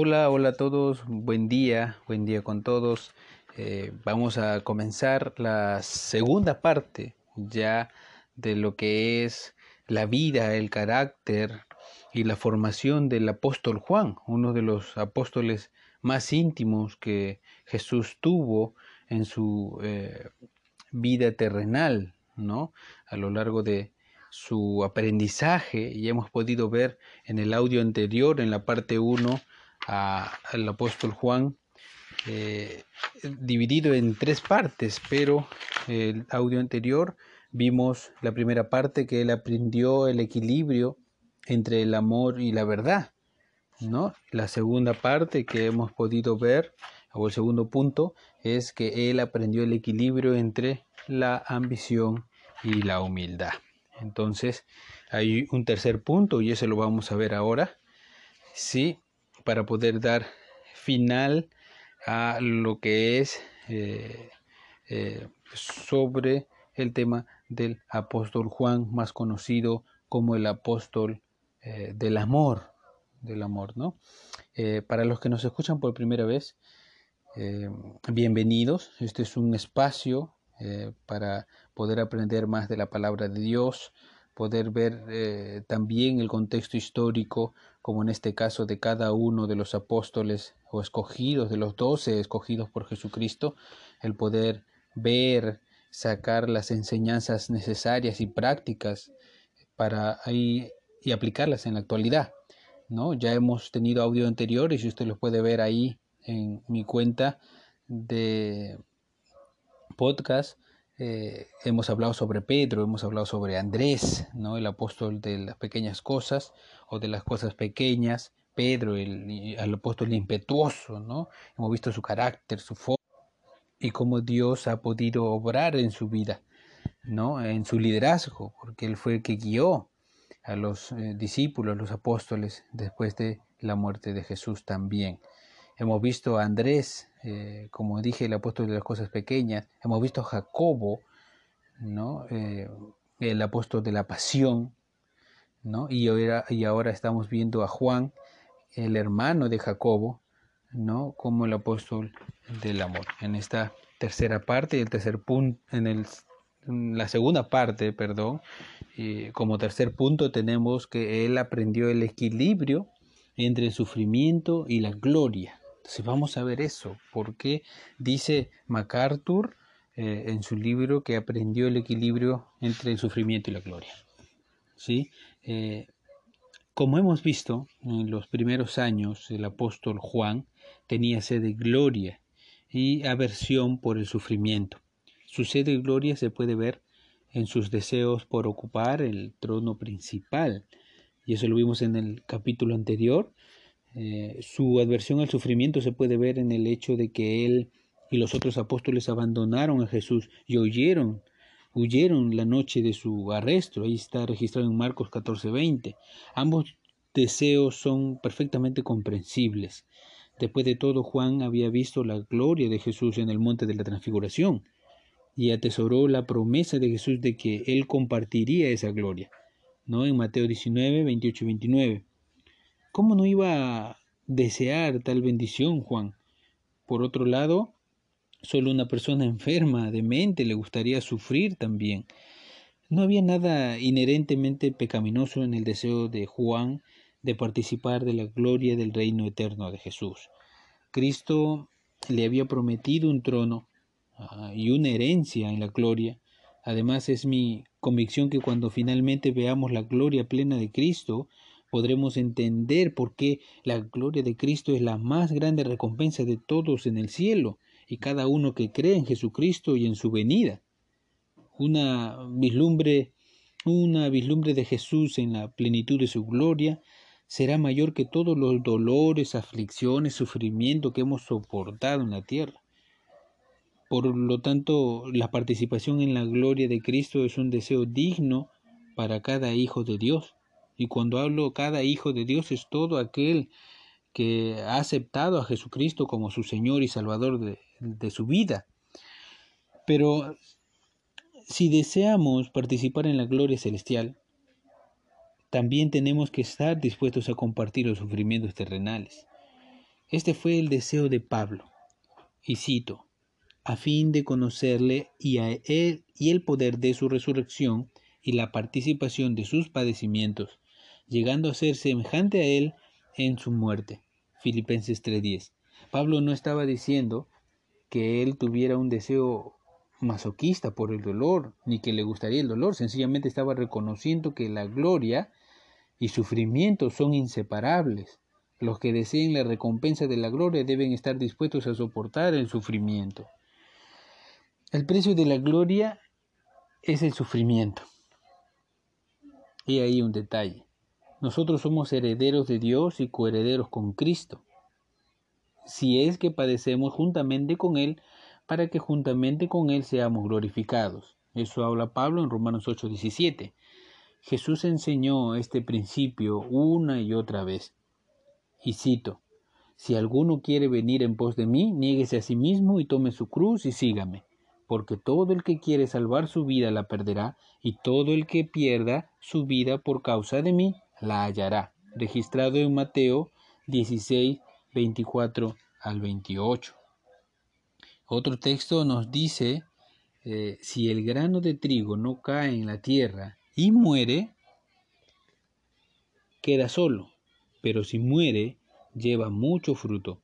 Hola, hola a todos, buen día, buen día con todos. Eh, vamos a comenzar la segunda parte ya de lo que es la vida, el carácter y la formación del apóstol Juan, uno de los apóstoles más íntimos que Jesús tuvo en su eh, vida terrenal, ¿no? A lo largo de su aprendizaje y hemos podido ver en el audio anterior, en la parte 1, al apóstol Juan, eh, dividido en tres partes, pero el audio anterior vimos la primera parte que él aprendió el equilibrio entre el amor y la verdad, ¿no? La segunda parte que hemos podido ver, o el segundo punto, es que él aprendió el equilibrio entre la ambición y la humildad. Entonces, hay un tercer punto y eso lo vamos a ver ahora. Sí, para poder dar final a lo que es eh, eh, sobre el tema del apóstol Juan, más conocido como el apóstol eh, del amor, del amor, ¿no? para los que nos escuchan por primera vez, bienvenidos. Este es un espacio para poder aprender más de la palabra de Dios, poder ver eh, también el contexto histórico, como en este caso de cada uno de los apóstoles o escogidos, de los doce escogidos por Jesucristo, el poder ver, sacar las enseñanzas necesarias y prácticas para ahí y aplicarlas en la actualidad. ¿no? Ya hemos tenido audio anteriores y usted los puede ver ahí en mi cuenta de podcast eh, hemos hablado sobre Pedro, hemos hablado sobre Andrés, ¿no? el apóstol de las pequeñas cosas o de las cosas pequeñas, Pedro, el, apóstol impetuoso, ¿no? hemos visto su carácter, su forma y cómo Dios ha podido obrar en su vida, ¿no? en su liderazgo, porque Él fue el que guió a los eh, discípulos, a los apóstoles, después de la muerte de Jesús también. Hemos visto a Andrés, eh, como dije, el apóstol de las cosas pequeñas. Hemos visto a Jacobo, ¿no? Eh, el apóstol de la pasión. ¿no? Y, ahora, y ahora estamos viendo a Juan, el hermano de Jacobo, ¿no? como el apóstol del amor. En esta tercera parte, el tercer punto, en, el, la segunda parte, perdón, como tercer punto tenemos que él aprendió el equilibrio entre el sufrimiento y la gloria. Entonces vamos a ver eso, porque dice MacArthur eh, en su libro que aprendió el equilibrio entre el sufrimiento y la gloria. ¿Sí? Eh, como hemos visto en los primeros años, el apóstol Juan tenía sed de gloria y aversión por el sufrimiento. Su sed de gloria se puede ver en sus deseos por ocupar el trono principal. Y eso lo vimos en el capítulo anterior, eh, su adversión al sufrimiento se puede ver en el hecho de que él y los otros apóstoles abandonaron a Jesús y huyeron, huyeron la noche de su arresto. Ahí está registrado en Marcos 14:20. Ambos deseos son perfectamente comprensibles. Después de todo, Juan había visto la gloria de Jesús en el monte de la transfiguración y atesoró la promesa de Jesús de que él compartiría esa gloria. ¿no? En Mateo 19, 28 y 29. ¿Cómo no iba a desear tal bendición, Juan? Por otro lado, solo una persona enferma de mente le gustaría sufrir también. No había nada inherentemente pecaminoso en el deseo de Juan de participar de la gloria del reino eterno de Jesús. Cristo le había prometido un trono ah, y una herencia en la gloria. Además es mi convicción que cuando finalmente veamos la gloria plena de Cristo, podremos entender por qué la gloria de Cristo es la más grande recompensa de todos en el cielo y cada uno que cree en Jesucristo y en su venida. Una vislumbre, una vislumbre de Jesús en la plenitud de su gloria será mayor que todos los dolores, aflicciones, sufrimiento que hemos soportado en la tierra. Por lo tanto, la participación en la gloria de Cristo es un deseo digno para cada hijo de Dios. Y cuando hablo cada hijo de Dios es todo aquel que ha aceptado a Jesucristo como su Señor y Salvador de, su vida. Pero si deseamos participar en la gloria celestial, también tenemos que estar dispuestos a compartir los sufrimientos terrenales. Este fue el deseo de Pablo. Y cito, a fin de conocerle y a él y el poder de su resurrección y la participación de sus padecimientos, llegando a ser semejante a él en su muerte. Filipenses 3:10. Pablo no estaba diciendo que él tuviera un deseo masoquista por el dolor, ni que le gustaría el dolor, sencillamente estaba reconociendo que la gloria y sufrimiento son inseparables. Los que deseen la recompensa de la gloria deben estar dispuestos a soportar el sufrimiento. El precio de la gloria es el sufrimiento. Y ahí un detalle. Nosotros somos herederos de Dios y coherederos con Cristo. Si es que padecemos juntamente con Él, para que juntamente con Él seamos glorificados. Eso habla Pablo en Romanos 8:17. Jesús enseñó este principio una y otra vez. Y cito, Si alguno quiere venir en pos de mí, niéguese a sí mismo y tome su cruz y sígame, porque todo el que quiere salvar su vida la perderá, y todo el que pierda su vida por causa de mí la hallará. Registrado en Mateo 16, 24 al 28. Otro texto nos dice, eh, si el grano de trigo no cae en la tierra y muere, queda solo, pero si muere, lleva mucho fruto.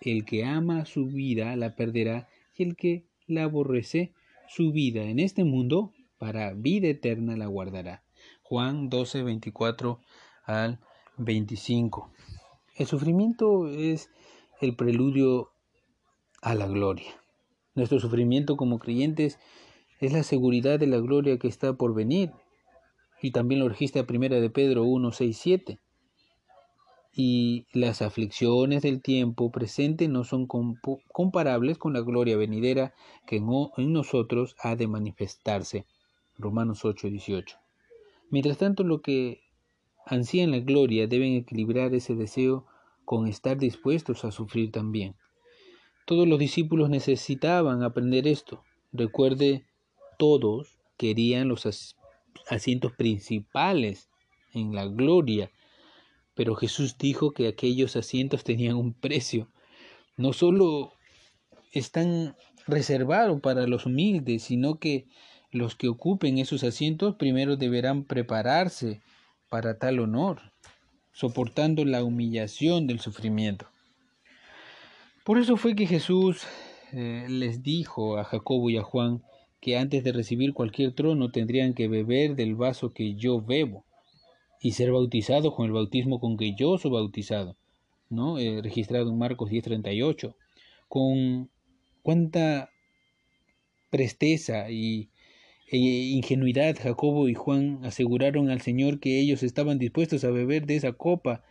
El que ama su vida la perderá, y el que la aborrece su vida en este mundo, para vida eterna la guardará. Juan 12, 24 al 25. El sufrimiento es el preludio a la gloria. Nuestro sufrimiento como creyentes es la seguridad de la gloria que está por venir y también lo registra primera de Pedro 1, 6, 7. Y las aflicciones del tiempo presente no son comparables con la gloria venidera que en, nosotros ha de manifestarse. Romanos 8, 18. Mientras tanto, lo que ansían la gloria deben equilibrar ese deseo con estar dispuestos a sufrir también. Todos los discípulos necesitaban aprender esto. Recuerde, todos querían los asientos principales en la gloria. Pero Jesús dijo que aquellos asientos tenían un precio. No solo están reservados para los humildes, sino que los que ocupen esos asientos primero deberán prepararse para tal honor, soportando la humillación del sufrimiento. Por eso fue que Jesús eh, les dijo a Jacobo y a Juan que antes de recibir cualquier trono tendrían que beber del vaso que yo bebo y ser bautizados con el bautismo con que yo soy bautizado, ¿no? Eh, registrado en Marcos 10:38, con cuánta presteza y e ingenuidad Jacobo y Juan aseguraron al Señor que ellos estaban dispuestos a beber de esa copa,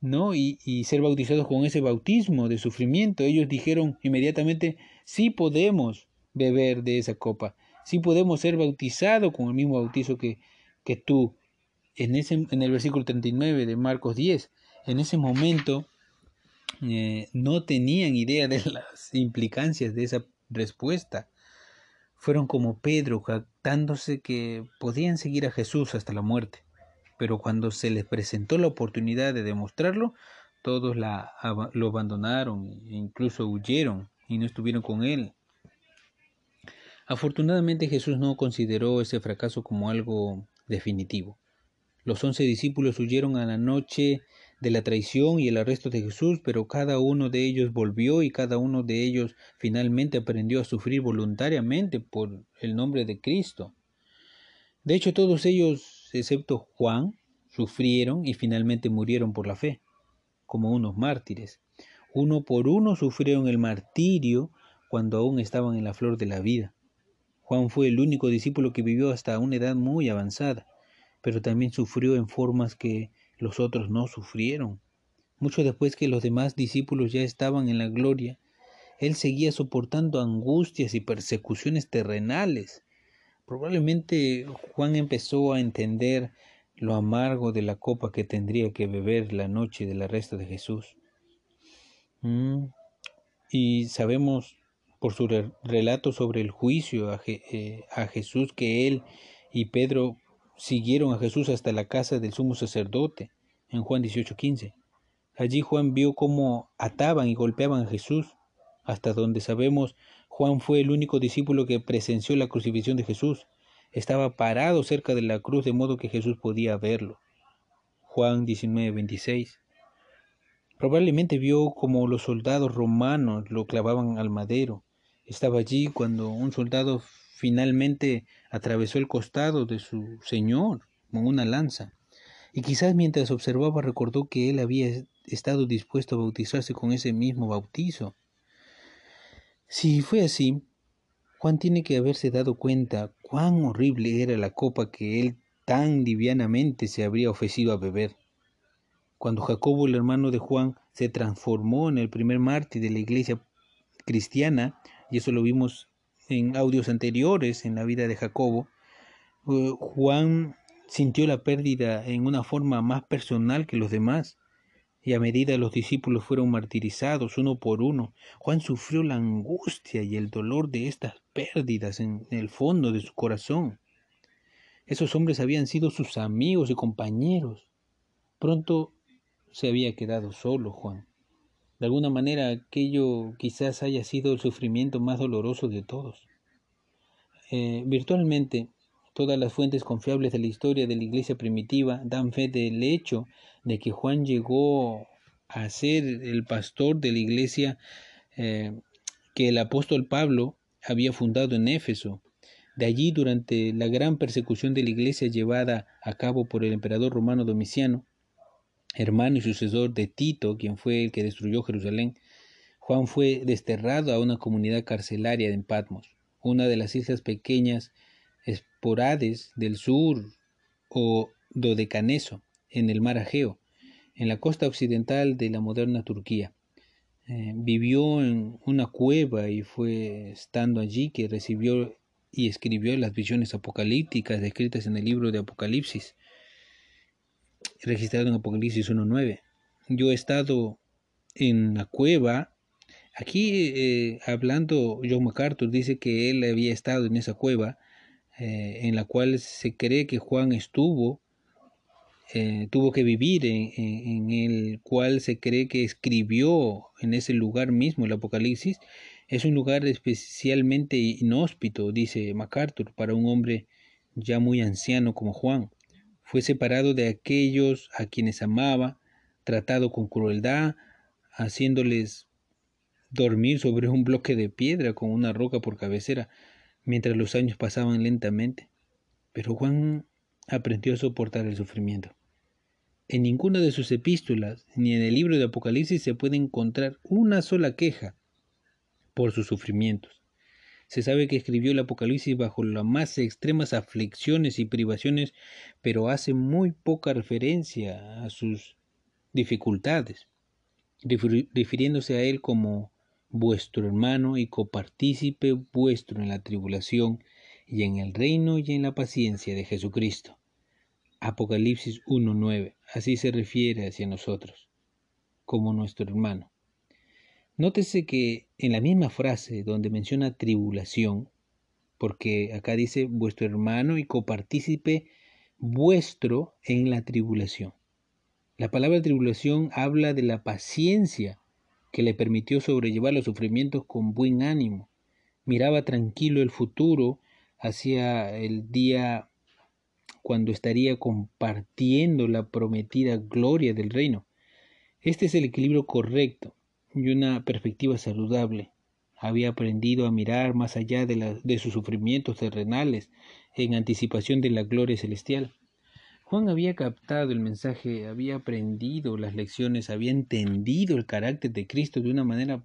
¿no? Y, y ser bautizados con ese bautismo de sufrimiento. Ellos dijeron inmediatamente, sí podemos, beber de esa copa. Si podemos ser bautizados con el mismo bautizo que, que tú. En, ese, en el versículo 39 de Marcos 10, en ese momento eh, no tenían idea de las implicancias de esa respuesta. Fueron como Pedro jactándose que podían seguir a Jesús hasta la muerte. Pero cuando se les presentó la oportunidad de demostrarlo, todos la, lo abandonaron e incluso huyeron y no estuvieron con él Afortunadamente Jesús no consideró ese fracaso como algo definitivo. Los once discípulos huyeron a la noche de la traición y el arresto de Jesús, pero cada uno de ellos volvió y cada uno de ellos finalmente aprendió a sufrir voluntariamente por el nombre de Cristo. De hecho, todos ellos, excepto Juan, sufrieron y finalmente murieron por la fe, como unos mártires. Uno por uno sufrieron el martirio cuando aún estaban en la flor de la vida. Juan fue el único discípulo que vivió hasta una edad muy avanzada, pero también sufrió en formas que los otros no sufrieron. Mucho después que los demás discípulos ya estaban en la gloria, él seguía soportando angustias y persecuciones terrenales. Probablemente Juan empezó a entender lo amargo de la copa que tendría que beber la noche del arresto de Jesús. Mm, y sabemos por su relato sobre el juicio eh, a, Jesús que él y Pedro siguieron a Jesús hasta la casa del sumo sacerdote en Juan 18:15. Allí Juan vio cómo ataban y golpeaban a Jesús. Hasta donde sabemos, Juan fue el único discípulo que presenció la crucifixión de Jesús. Estaba parado cerca de la cruz de modo que Jesús podía verlo. Juan 19:26. Probablemente vio como los soldados romanos lo clavaban al madero. Estaba allí cuando un soldado finalmente atravesó el costado de su Señor con una lanza. Y quizás mientras observaba recordó que él había estado dispuesto a bautizarse con ese mismo bautizo. Si fue así, Juan tiene que haberse dado cuenta cuán horrible era la copa que él tan livianamente se habría ofrecido a beber. Cuando Jacobo, el hermano de Juan, se transformó en el primer mártir de la iglesia cristiana, y eso lo vimos en audios anteriores en la vida de Jacobo, eh, Juan sintió la pérdida en una forma más personal que los demás. Y a medida los discípulos fueron martirizados uno por uno, Juan sufrió la angustia y el dolor de estas pérdidas en el fondo de su corazón. Esos hombres habían sido sus amigos y compañeros. Pronto se había quedado solo Juan. De alguna manera aquello quizás haya sido el sufrimiento más doloroso de todos. Eh, virtualmente todas las fuentes confiables de la historia de la iglesia primitiva dan fe del hecho de que Juan llegó a ser el pastor de la iglesia eh, que el apóstol Pablo había fundado en Éfeso. De allí, durante la gran persecución de la iglesia llevada a cabo por el emperador romano Domiciano, hermano y sucesor de Tito, quien fue el que destruyó Jerusalén, Juan fue desterrado a una comunidad carcelaria en Patmos, una de las islas pequeñas esporades del sur o Dodecaneso, en el mar Ageo, en la costa occidental de la moderna Turquía. Eh, vivió en una cueva y fue estando allí que recibió y escribió las visiones apocalípticas descritas en el libro de Apocalipsis, registrado en Apocalipsis 1.9. Yo he estado en la cueva. Aquí, eh, hablando, John MacArthur dice que él había estado en esa cueva, eh, en la cual se cree que Juan estuvo eh, tuvo que vivir, en, el cual se cree que escribió en ese lugar mismo el Apocalipsis, es un lugar especialmente inhóspito, dice MacArthur, para un hombre ya muy anciano como Juan. Fue separado de aquellos a quienes amaba, tratado con crueldad, haciéndoles dormir sobre un bloque de piedra con una roca por cabecera, mientras los años pasaban lentamente. Pero Juan aprendió a soportar el sufrimiento. En ninguna de sus epístolas ni en el libro de Apocalipsis se puede encontrar una sola queja por sus sufrimientos. Se sabe que escribió el Apocalipsis bajo las más extremas aflicciones y privaciones, pero hace muy poca referencia a sus dificultades, refiriéndose a él como vuestro hermano y copartícipe vuestro en la tribulación y en el reino y en la paciencia de Jesucristo. Apocalipsis 1.9. Así se refiere hacia nosotros, como nuestro hermano. Nótese que en la misma frase donde menciona tribulación, porque acá dice vuestro hermano y copartícipe vuestro en la tribulación. La palabra tribulación habla de la paciencia que le permitió sobrellevar los sufrimientos con buen ánimo. Miraba tranquilo el futuro hacia el día cuando estaría compartiendo la prometida gloria del reino. Este es el equilibrio correcto y una perspectiva saludable. Había aprendido a mirar más allá de, de sus sufrimientos terrenales en anticipación de la gloria celestial. Juan había captado el mensaje, había aprendido las lecciones, había entendido el carácter de Cristo de una manera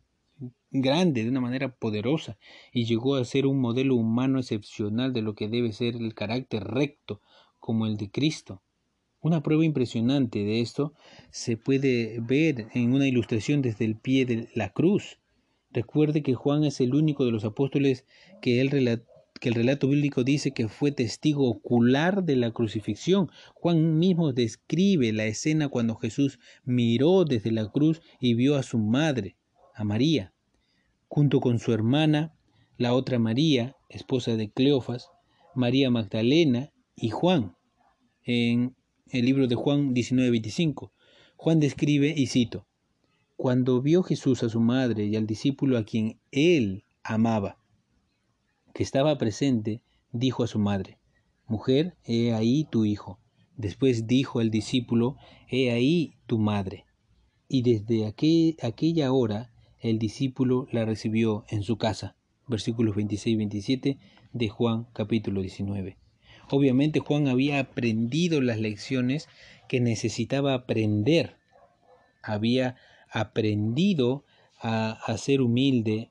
grande, de una manera poderosa, y llegó a ser un modelo humano excepcional de lo que debe ser el carácter recto como el de Cristo. Una prueba impresionante de esto se puede ver en una ilustración desde el pie de la cruz. Recuerde que Juan es el único de los apóstoles que, el relato bíblico dice que fue testigo ocular de la crucifixión. Juan mismo describe la escena cuando Jesús miró desde la cruz y vio a su madre, a María, junto con su hermana, la otra María, esposa de Cleofas, María Magdalena y Juan, en el libro de Juan 19:25. Juan describe, y cito, cuando vio Jesús a su madre y al discípulo a quien él amaba, que estaba presente, dijo a su madre, Mujer, he ahí tu hijo. Después dijo al discípulo, He ahí tu madre. Y desde aquella hora el discípulo la recibió en su casa. Versículos 26 y 27 de Juan capítulo 19. Obviamente Juan había aprendido las lecciones que necesitaba aprender. Había aprendido a, ser humilde,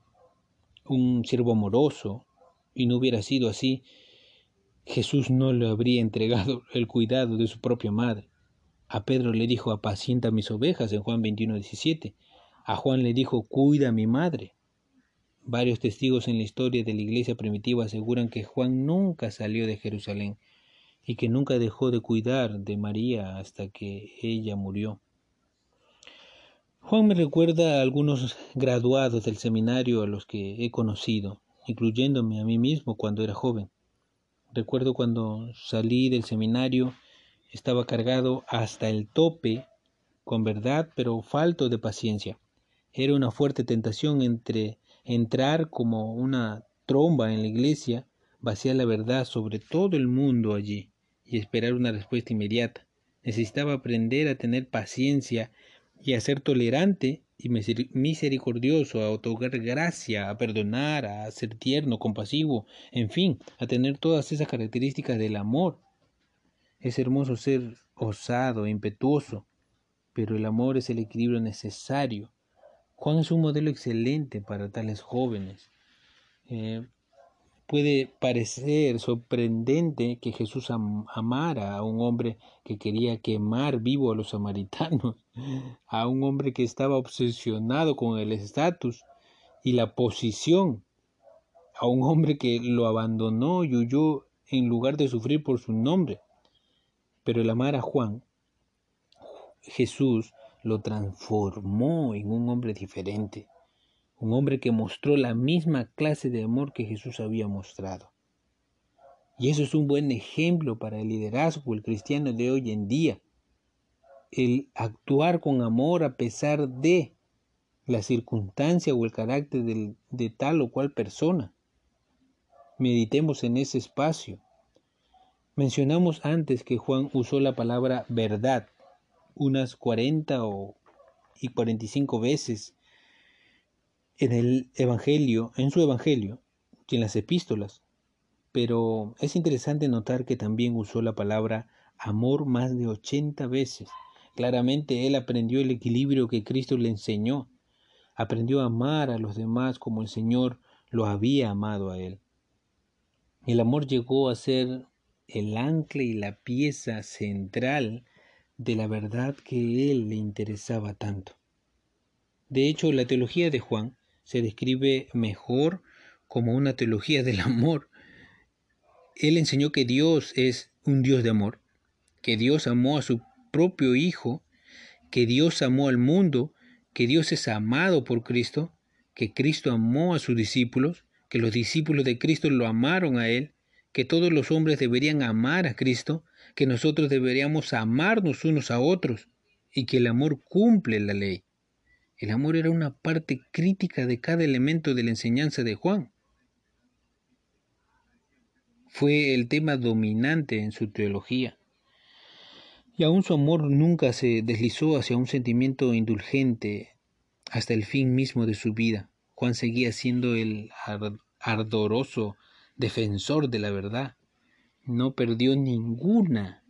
un siervo amoroso, y no hubiera sido así, Jesús no le habría entregado el cuidado de su propia madre. A Pedro le dijo, apacienta mis ovejas en Juan 21, 17. A Juan le dijo, cuida a mi madre. Varios testigos en la historia de la iglesia primitiva aseguran que Juan nunca salió de Jerusalén y que nunca dejó de cuidar de María hasta que ella murió. Juan me recuerda a algunos graduados del seminario a los que he conocido, incluyéndome a mí mismo cuando era joven. Recuerdo cuando salí del seminario, estaba cargado hasta el tope con verdad, pero falto de paciencia. Era una fuerte tentación entre entrar como una tromba en la iglesia, vaciar la verdad sobre todo el mundo allí y esperar una respuesta inmediata. Necesitaba aprender a tener paciencia y a ser tolerante y misericordioso, a otorgar gracia, a perdonar, a ser tierno, compasivo, en fin, a tener todas esas características del amor. Es hermoso ser osado, impetuoso, pero el amor es el equilibrio necesario. Juan es un modelo excelente para tales jóvenes. Eh, Puede parecer sorprendente que Jesús amara a un hombre que quería quemar vivo a los samaritanos, a un hombre que estaba obsesionado con el estatus y la posición, a un hombre que lo abandonó y huyó en lugar de sufrir por su nombre. Pero el amar a Juan, Jesús lo transformó en un hombre diferente un hombre que mostró la misma clase de amor que Jesús había mostrado. Y eso es un buen ejemplo para el liderazgo, el cristiano de hoy en día. El actuar con amor a pesar de la circunstancia o el carácter de, tal o cual persona. Meditemos en ese espacio. Mencionamos antes que Juan usó la palabra verdad unas 40 o, y 45 veces en el Evangelio, en su Evangelio y en las epístolas. Pero es interesante notar que también usó la palabra amor más de 80 veces. Claramente él aprendió el equilibrio que Cristo le enseñó. Aprendió a amar a los demás como el Señor lo había amado a él. El amor llegó a ser el ancla y la pieza central de la verdad que él le interesaba tanto. De hecho, la teología de Juan se describe mejor como una teología del amor. Él enseñó que Dios es un Dios de amor, que Dios amó a su propio Hijo, que Dios amó al mundo, que Dios es amado por Cristo, que Cristo amó a sus discípulos, que los discípulos de Cristo lo amaron a Él, que todos los hombres deberían amar a Cristo, que nosotros deberíamos amarnos unos a otros y que el amor cumple la ley. El amor era una parte crítica de cada elemento de la enseñanza de Juan. Fue el tema dominante en su teología. Y aún su amor nunca se deslizó hacia un sentimiento indulgente hasta el fin mismo de su vida. Juan seguía siendo el ardoroso defensor de la verdad. No perdió ninguna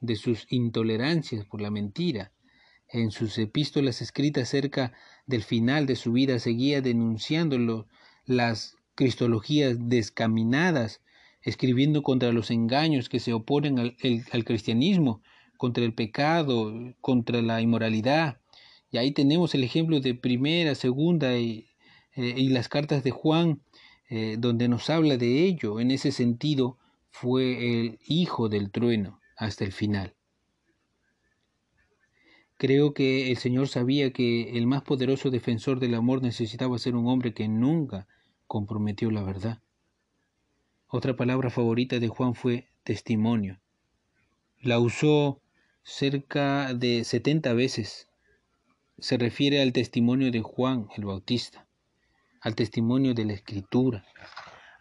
de sus intolerancias por la mentira en sus epístolas escritas cerca del final de su vida seguía denunciando las cristologías descaminadas, escribiendo contra los engaños que se oponen al, cristianismo, contra el pecado, contra la inmoralidad. Y ahí tenemos el ejemplo de primera, segunda y, eh, las cartas de Juan, eh, donde nos habla de ello. En ese sentido, fue el hijo del trueno hasta el final. Creo que el Señor sabía que el más poderoso defensor del amor necesitaba ser un hombre que nunca comprometió la verdad. Otra palabra favorita de Juan fue testimonio. La usó cerca de 70 veces se refiere al testimonio de Juan el Bautista, al testimonio de la Escritura,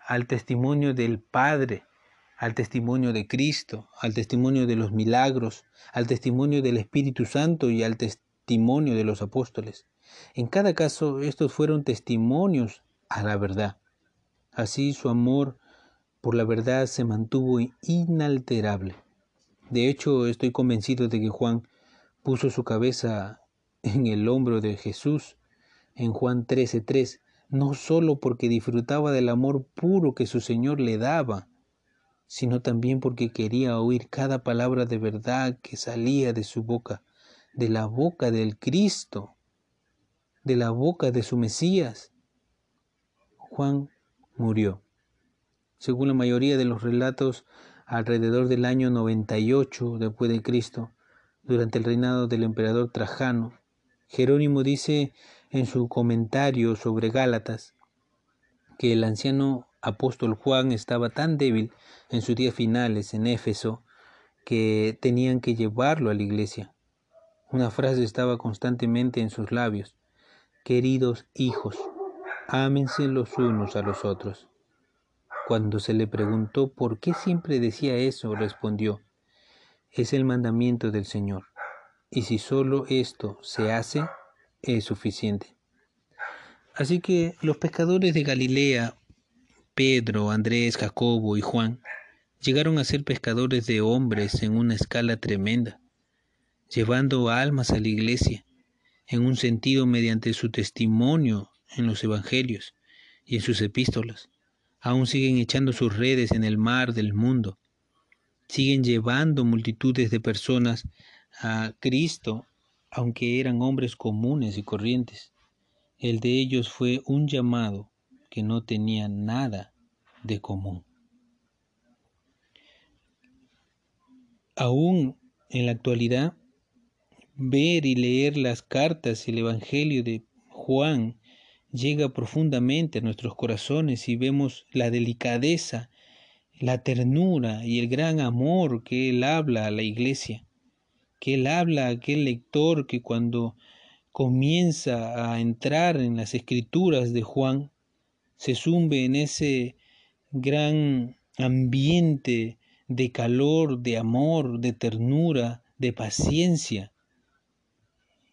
al testimonio del Padre, al testimonio de Cristo, al testimonio de los milagros, al testimonio del Espíritu Santo y al testimonio de los apóstoles. En cada caso, estos fueron testimonios a la verdad. Así su amor por la verdad se mantuvo inalterable. De hecho, estoy convencido de que Juan puso su cabeza en el hombro de Jesús en Juan 13:3, no solo porque disfrutaba del amor puro que su Señor le daba, sino también porque quería oír cada palabra de verdad que salía de su boca, de la boca del Cristo, de la boca de su Mesías. Juan murió. Según la mayoría de los relatos, alrededor del año 98 después de Cristo, durante el reinado del emperador Trajano. Jerónimo dice en su comentario sobre Gálatas que el anciano apóstol Juan estaba tan débil en sus días finales en Éfeso que tenían que llevarlo a la iglesia. Una frase estaba constantemente en sus labios. Queridos hijos, ámense los unos a los otros. Cuando se le preguntó por qué siempre decía eso, respondió, es el mandamiento del Señor, y si solo esto se hace, es suficiente. Así que los pescadores de Galilea, Pedro, Andrés, Jacobo y Juan, llegaron a ser pescadores de hombres en una escala tremenda, llevando almas a la iglesia, en un sentido mediante su testimonio en los evangelios y en sus epístolas aún siguen echando sus redes en el mar del mundo, siguen llevando multitudes de personas a Cristo, aunque eran hombres comunes y corrientes. El de ellos fue un llamado que no tenía nada de común. Aún en la actualidad, ver y leer las cartas y el Evangelio de Juan llega profundamente a nuestros corazones y vemos la delicadeza, la ternura y el gran amor que Él habla a la iglesia, que Él habla a aquel lector que cuando comienza a entrar en las escrituras de Juan, se zumbe en ese gran ambiente de calor, de amor, de ternura, de paciencia.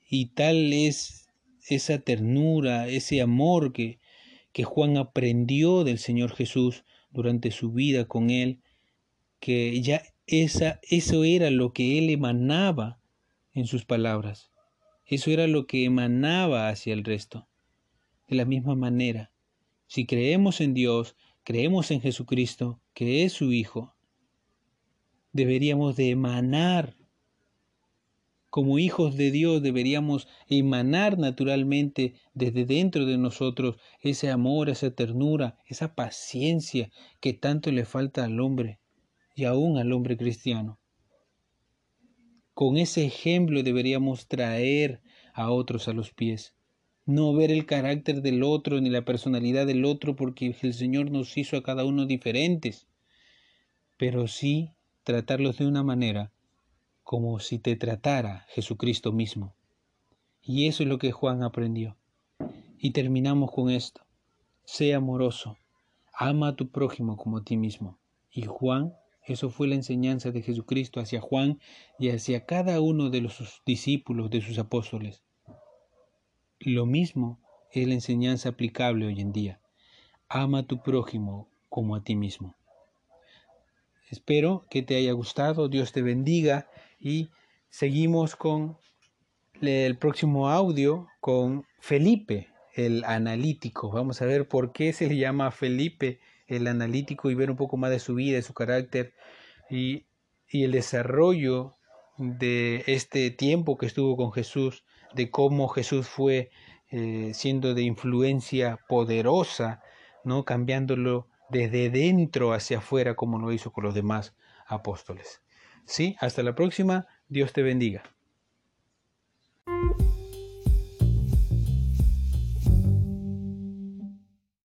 Y tal es esa ternura, ese amor que, que Juan aprendió del Señor Jesús durante su vida con Él, que ya esa, eso era lo que Él emanaba en sus palabras, eso era lo que emanaba hacia el resto. De la misma manera, si creemos en Dios, creemos en Jesucristo, que es su Hijo, deberíamos de emanar como hijos de Dios deberíamos emanar naturalmente desde dentro de nosotros ese amor, esa ternura, esa paciencia que tanto le falta al hombre y aún al hombre cristiano. Con ese ejemplo deberíamos traer a otros a los pies. No ver el carácter del otro ni la personalidad del otro porque el Señor nos hizo a cada uno diferentes, pero sí tratarlos de una manera como si te tratara Jesucristo mismo. Y eso es lo que Juan aprendió. Y terminamos con esto. Sé amoroso, ama a tu prójimo como a ti mismo. Y Juan, eso fue la enseñanza de Jesucristo hacia Juan y hacia cada uno de los discípulos, de sus apóstoles. Lo mismo es la enseñanza aplicable hoy en día. Ama a tu prójimo como a ti mismo. Espero que te haya gustado, Dios te bendiga y seguimos con el próximo audio con Felipe, el analítico. Vamos a ver por qué se le llama Felipe el analítico y ver un poco más de su vida, de su carácter y, el desarrollo de este tiempo que estuvo con Jesús, de cómo Jesús fue eh, siendo de influencia poderosa, ¿no? cambiándolo desde dentro hacia afuera como lo hizo con los demás apóstoles. Sí, hasta la próxima. Dios te bendiga.